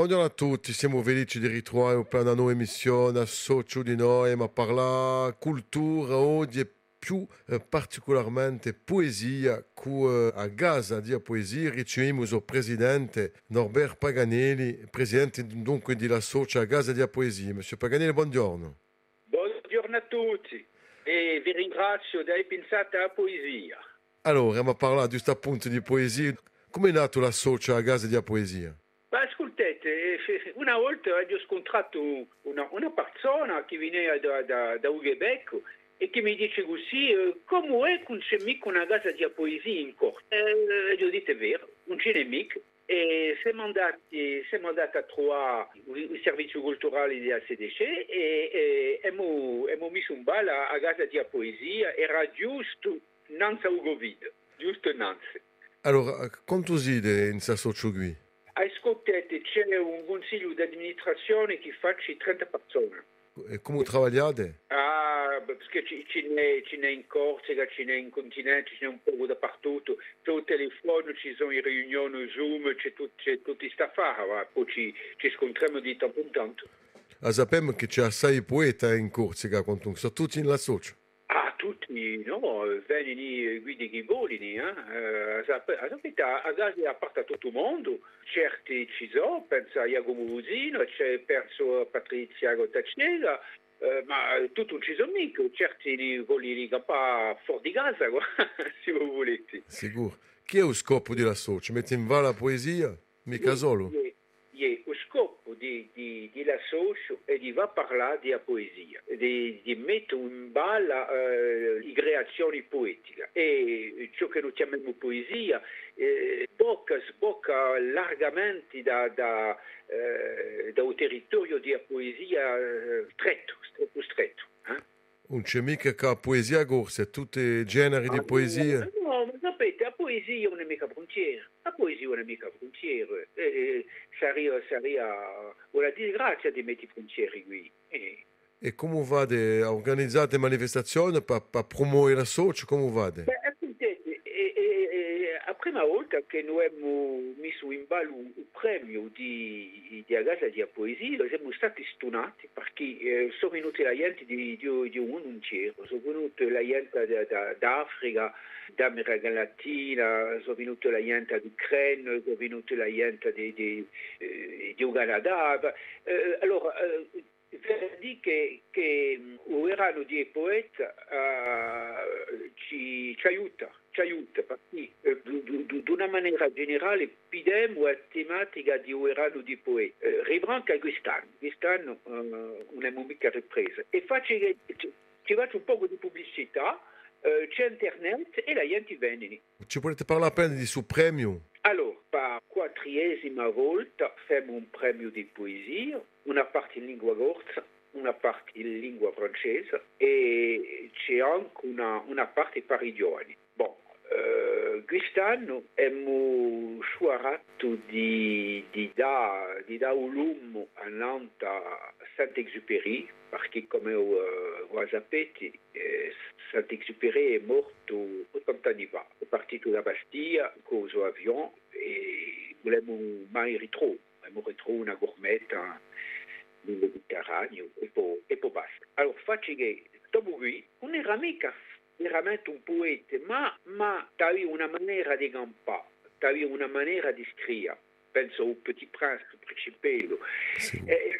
Buongiorno a tutti, siamo felici di ritrovare per una nuova emissione a Socio di noi, ma parlare cultura oggi e più eh, particolarmente poesia, cu eh, a Gaza di poesia riceviamo il presidente Norbert Paganelli, presidente dunque della Socia a Gaza di Poesia. Monsieur Paganelli, buongiorno. Buongiorno a tutti e vi ringrazio di aver pensato alla poesia. Allora, parlare di questo appunto di poesia, come è nato la Socia a Gaza di Poesia? Una volta ho scontrato una, una persona che veniva da, da, da Quebec e che mi dice così, eh, come è non c'è mica una casa di poesia in corte? Eh, io ho detto è vero, non. E siamo andati, siamo a ACDC e, e abbiamo, abbiamo messo un bal a, a casa di poesia, era giusto innanzi al Covid, qui? Ascoltate, c'è un consiglio di amministrazione che faccia 30 persone. E come lavorate? Ah, perché ce n'è, ce n'è in Corsica, ce n'è in continente, ce n'è un po' dappertutto. Sul telefono ci sono le riunioni Zoom, c'è, tut, c'è tutta questa affare, poi ci, ci scontriamo di tanto in tanto. Ah, sappiamo che c'è assai poeta in Corsica, sono tutti in la socia. Tutti, no, vengono guidi che volini, eh? Sapete, a Gaza a parte tutto il mondo, certi ci sono, penso a Busino, c'è penso a Patrizia Gottacella, eh, ma tutto non ci sono mica, certi li vogliono campare fuori di casa, se voi volete. Sicuro. Chi è lo scopo della? Mette in va la poesia? Mica solo? Lo scopo di, di, di la socio è di va parlare di poesia, di, di mettere in balla eh, le creazioni poetiche e ciò che noi chiamiamo poesia eh, bocca, sbocca largamente da, da, eh, da un territorio di poesia eh, stretto, stretto, stretto. Eh? Non c'è mica che poesia corsa, tutti i generi di poesia. No, ma sapete, la poesia non è mica frontiera. La poesia non è mica frontiera. Eh, sarebbe, sarebbe una disgrazia di mettere frontiere qui. Eh. E come vade? Organizzate manifestazioni per, per promuovere la socia? Come vade? Beh, ascoltate, eh, eh, la prima volta che noi abbiamo messo in ballo un premio di, di Agasa di Poesia, siamo stati stonati perché eh, sono venuti la gente di, di, di un intero, sono venuti la gente da, da, d'Africa, d'America Latina, sono venuti la gente d'Ucraina, sono venuti la gente di, di, eh, Canada. Eh, allora, eh, dire che, che l'Irano di poeta uh, ci, ci, aiuta, ci aiuta perché eh, di una maniera generale pidemo la tematica di Irano di poeta. Eh, ribranca quest'anno, quest'anno uh, non abbiamo mica ripresa e faccio, ci faccio un po' di pubblicità, uh, c'è internet e la gente viene. Ci volete parlare appena di suo premio? Allora, per quattresima volta facciamo un premio di poesia, una parte in lingua corsa, una parte in lingua francese e c'è anche una, una parte per i giovani. Bon, eh, quest'anno abbiamo scelto di, di dare di da un lume a Nantes a Saint-Exupéry, perché come uh, voi sapete eh, Saint-Exupéry è morto 80 anni fa, è partito da Bastia con il suo avion e volevamo mai ritrovare, volevamo ritrovare una gourmette nel Mediterraneo e poi, e poi basta. Allora faccio che dopo qui non era mica veramente un poeta, ma, ma aveva una maniera di campare, aveva una maniera di scrivere. Penso al Petit Prince, al Principello. Sì. Eh,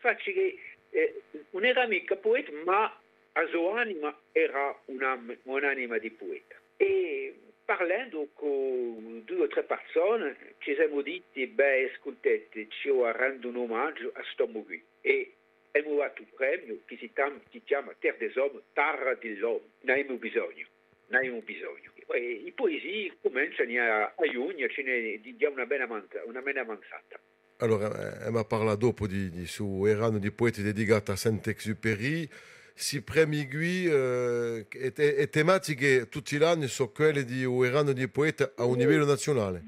faccio che eh, non era mica poeta, ma la sua anima era una, un'anima di poeta. E parlando con due o tre persone ci siamo detti, beh, ascoltate, ci rendo un omaggio a questo qui. E abbiamo dato un premio che si chiama, si chiama Terra des Hommes, Terra dell'Uomo. Ne abbiamo bisogno, ne abbiamo bisogno. E le poesie cominciano a, a giugno, ce ne diamo una bella, una bella avanzata. Allora, Emma parla dopo di, di su erano di poeti dedicati a Saint-Exupéry. Si premi qui eh, e, e, tematiche tutti gli anni sono quelle di un erano di poeta a un livello nazionale.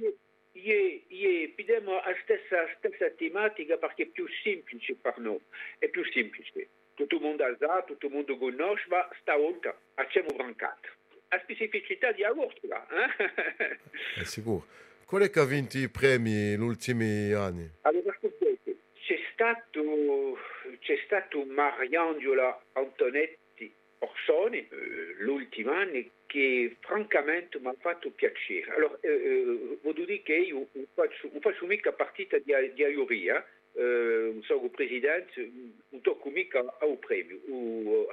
Abbiamo la stessa, stessa tematica perché è più semplice per noi, è più semplice. Tutto il mondo sa, tutto il mondo conosce, ma stavolta abbiamo brancato. La specificità di Agortola. Eh? È sicuro. Qual è che ha vinto i premi negli ultimi anni? Allora, stato, c'è stato Mariangiola Antonetti Orsoni, eh, l'ultimo anno, che francamente mi ha fatto piacere. Allora, eh, eh, voglio dire che io faccio, faccio mica partita di, di eh, sono presidente, non tocco mica al premio,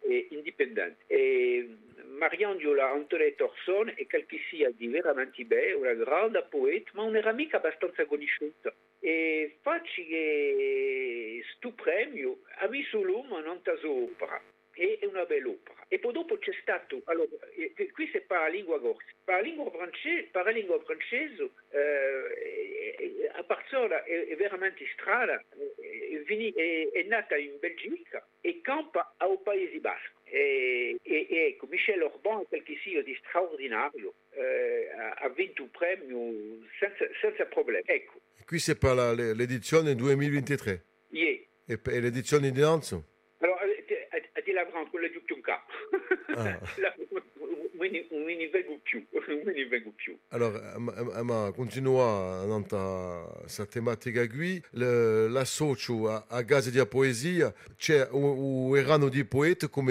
è indipendente. E Mariangiola Antonetta Orson è sia di veramente bello, una grande poeta, ma non era mica abbastanza conosciuta. E faccio questo premio l'uomo è una bella opera. E poi dopo c'è stato, allora, qui si parla lingua corsa, parla lingua francese, parla lingua francese eh, a Barcelona è, è, veramente strana, è, è, è, nata in Belgica e campa al Paesi Basco. E, e, ecco, Michel Orban, quel che sia di straordinario, eh, ha vinto un premio senza, senza problemi. Ecco. Qui si parla l'edizione 2023? Yeah. E, e l'edizione di Nantes? la grande couleur du Kyunka. Alors, Emma, continuons à sa thématique aiguë. La socio à gaz de la poésie, c'est un erano de poète comme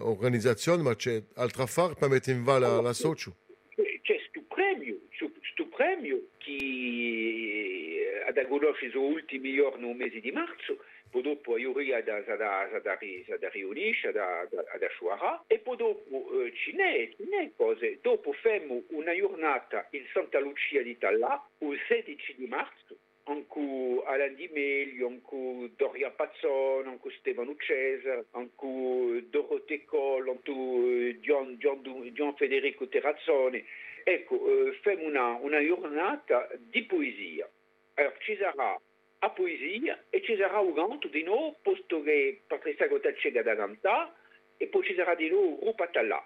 organisation, mais c'est altra affaire pour mettre en valeur la socio. C'est ce premio, ce premio qui, ad Agonoche, ils ont ultimé au mois de mars. Dopo Iuria da, da, da, da, riunisce, da, da, da Shuara, e poi dopo eh, ce n'è cose. Dopo facciamo una giornata in Santa Lucia di Tallà, il 16 di marzo, in cui Alain Di Meglio, cui Doria Pazzone, in cui Stefano Cesar, in cui Dorothée Coll, in cui Gian, Gian, Gian Federico Terrazzoni. Ecco, eh, una, una giornata di poesia. Allora, ci sarà a poesia e ci sarà un canto di nuovo, posto che Patrizia Gotacega da cantare, e poi ci sarà di nuovo Rupa Tallà,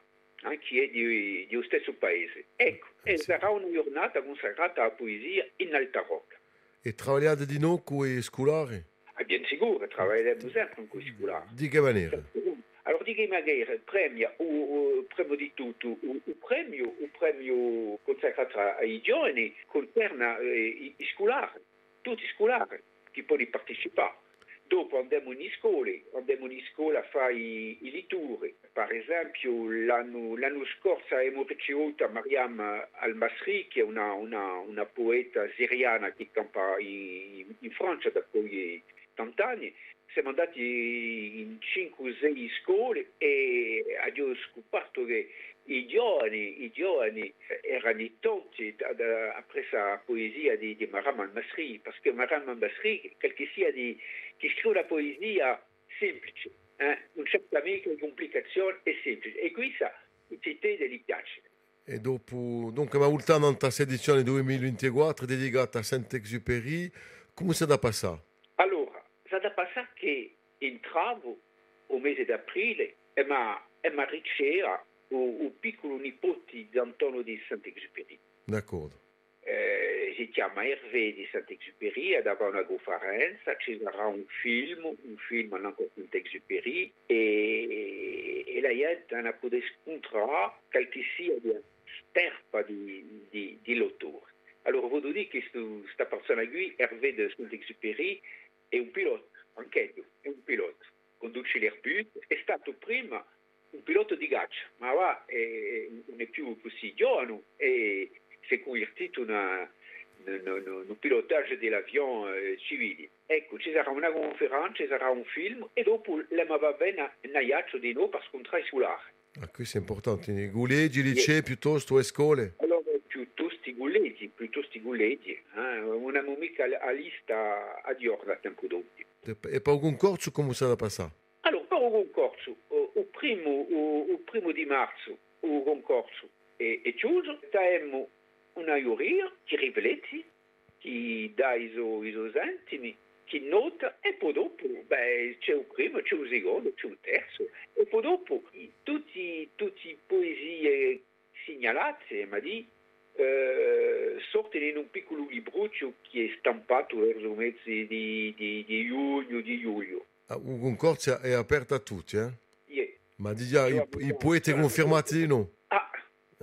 eh, che è di, di stesso paese. Ecco, e sarà una giornata consacrata alla poesia in Alta Rocca. E lavorate di nuovo con i scolari? Ah, bien sicuro, lavoriamo sempre con i scolari. Di che maniera? Allora, di che maniera? Premia, o, o, prima di tutto, il premio, premio consacrato ai giovani concerna eh, i scolari tutti scolari che possono partecipare. Dopo andiamo in scuole, andiamo in scuola a fare i, i lituri. Per esempio l'anno, l'anno scorso abbiamo ricevuto Mariam Al-Masri, che è una, una, una poeta siriana che campa in, in Francia da poi tant'anni. Siamo andati in 5-6 scuole e abbiamo scoperto che i giovani, i giovani erano tanti après la poesia di, di Maram al-Masri, perché Maram al-Masri, quel che sia di, che scrive la poesia semplice, eh? non c'è mica complicazione, è semplice. E questa città gli piace. E dopo, dunque, ma ultimo in questa edizione 2024 dedicata a Saint-Exupéry, come si da passare? Allora, si da passare che entravo al mese d'aprile e mi riceva o piccolo nipote di Antonio di Saint-Exupéry. D'accordo. Eh, si chiama Hervé di Saint-Exupéry, ed aveva una conferenza, ci sarà un film, un film ancora Saint-Exupéry, e, e la gente non può scontrare quel che sia di sterpa di, di, di l'autore. Allora, voglio dire che questa persona qui, Hervé di Saint-Exupéry, è un pilota, anche è un pilota, conduce l'Airbus, è stato prima un pilota di ghiaccio, ma va, è, non è più così giovane e si è convertito in un pilotaggio dell'avion eh, civile. Ecco, ci sarà una conferenza, ci sarà un film e dopo lei va bene a ghiaccio di nuovo per scontrare. Ah, questo è importante, i gulleggi, licei yes. piuttosto e scuole? Allora, piuttosto i gulleggi, piuttosto i gulleggi. Eh? Mica la lista a Dior da tempo dopo. E per un concorso come sarà passato? Primo, il primo di marzo il concorso è, è chiuso, abbiamo una giuria che riflette, che dà i suoi intimi, che nota e poi dopo beh, c'è un primo, c'è un secondo, c'è un terzo e poi dopo tutti i poesie segnalate, ma di eh, sortono in un piccolo libruccio che è stampato verso mezzi di, di, di giugno, di luglio. Ah, un concorso è aperto a tutti, eh? Ma già, i, i poeti confermati di no? Ah,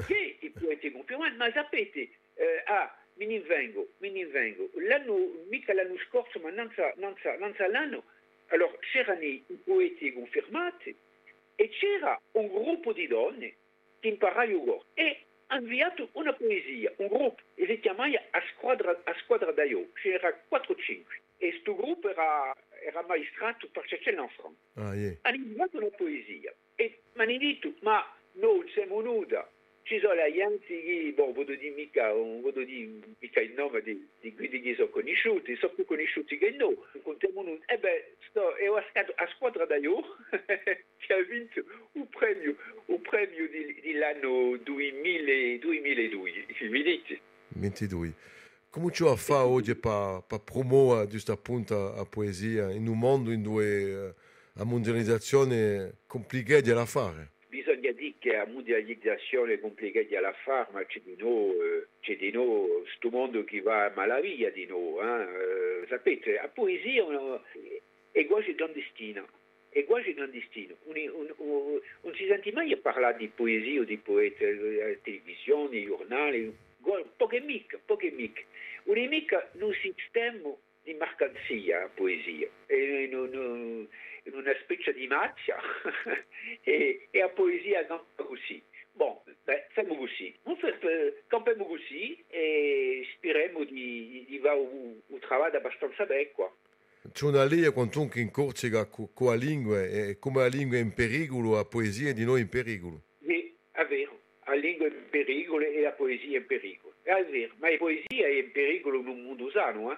sì, i poeti confermati, ma sapete, eh, ah, mi ne vengo, mi ne vengo. L'anno, mica l'anno scorso, ma non sa, non sa, non sa l'anno, allora c'erano i poeti confermati e c'era un gruppo di donne che imparavano e hanno inviato una poesia, un gruppo, e si chiamava A Squadra, a squadra d'Aio, c'era 4-5. E questo gruppo era, era maestrato per Cecil en France. Ah, yeah. Hanno inviato una poesia e mi hanno detto, ma noi siamo nuda, ci sono il nome di, di quelli che sono conosciuti, sono più conosciuti che noi, contiamo noi. E beh, sto, è a, squadra vinto un premio, un premio di, dell'anno 2000, 2002, mi dite? 22. Come ci va a fare oggi per, per promuovere giusto appunto la poesia in un mondo in eh, la mondializzazione complicata da fare? Bisogna dire che la mondializzazione è complicata da fare, ma c'è di noi, eh, c'è di noi, questo mondo che va a malavia di noi. Eh? Eh, sapete, la poesia è quasi clandestina. È quasi clandestino. Non si sente mai parlare di poesia o di poeti alla televisione, ai giornali, poche mica, poche mica. È mica un sistema di mercanzia la poesia, è in, una specie di macchia e, e la poesia non così. Bon, beh, facciamo così. Campiamo così e speriamo di, di fare un, un lavoro abbastanza bene. Qua. C'è una lei quantunque in Corsica con la lingua e come la lingua è in pericolo, la poesia è di noi in pericolo. Sì, è vero, la lingua è in pericolo e la poesia è in pericolo. È vero, ma la poesia è in pericolo in un mondo sano. Eh?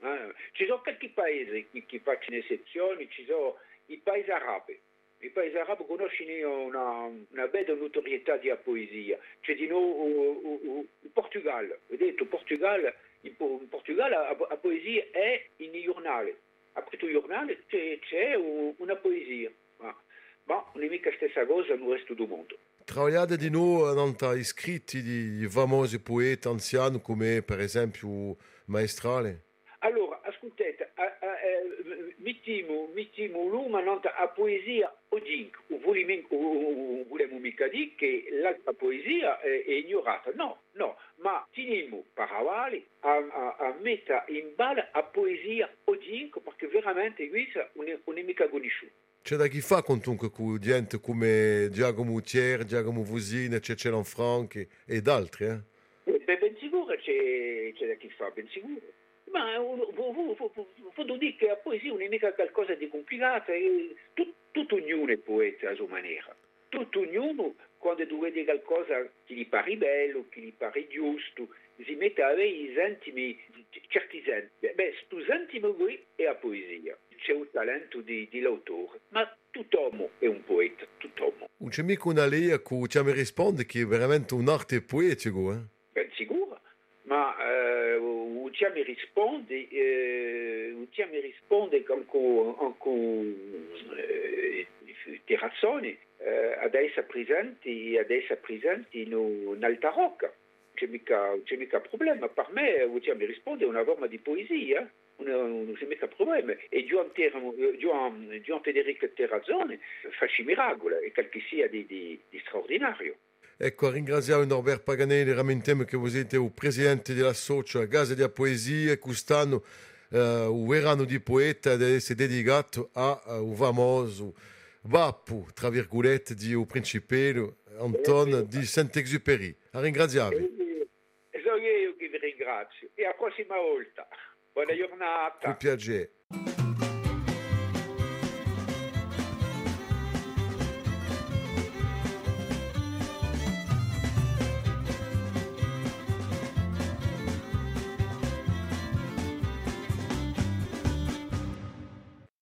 Eh, ci sono qualche paese che, facciano eccezioni, ci sono i paesi arabi. I paesi arabi conoscono una, una bella notorietà della poesia. C'è di il Portugal. Vedete, il Portugal, Portugal la, poesia è in giornale. Après il giornale c'è, c'è una poesia. Ma, ma non è mica la stessa cosa nel resto del mondo. Di noi hanno iscritti di famosi Maestrale? Allora, ascoltate, mettiamo, mettiamo l'uomo a poesia oggi, vogliamo mica dire che l'altra poesia è, è ignorata, no, no, ma teniamo parole a, a, a mettere in balla a poesia oggi perché veramente questa non è, non è mica conosciuta. C'è da chi fa comunque con gente come Giacomo Thier, Giacomo Vusina, Cecil Franchi e altri, eh? Beh, ben sicuro c'è, c'è da chi fa, ben sicuro. Ma voglio dire che la poesia non è mica qualcosa di complicato, tutto, tutto ognuno è poeta a sua maniera. Tutto ognuno, quando vedi qualcosa che gli pare bello, che gli pare giusto, si mette a avere i sentimi, certi sentimi. Beh, questo sentimo qui è la poesia. C'è un talento di, di l'autore, ma è un poeta, tutt'uomo. Non c'è mica una lei a cui ci risponde che è veramente un'arte poetica, eh? Mi risponde, eh, mi risponde con, Terrazzoni, eh, adesso adesso in Rocca. C'è mica, me risponde una forma di poesia. Non c'è mica problema. E Gian, Federico Terrazzoni fa miracoli, e quel sia di, di straordinario. Ecco, ringraziamo Norbert Paganelli, rammentiamo che voi siete il presidente della Socia a Casa della Poesia e quest'anno uh, il verano di poeta è dedicato a uh, un famoso Bappu, tra virgolette, di un principello Anton di Saint-Exupéry. A ringraziare. Sono io che vi ringrazio e alla prossima volta. Buona giornata. Con piacere.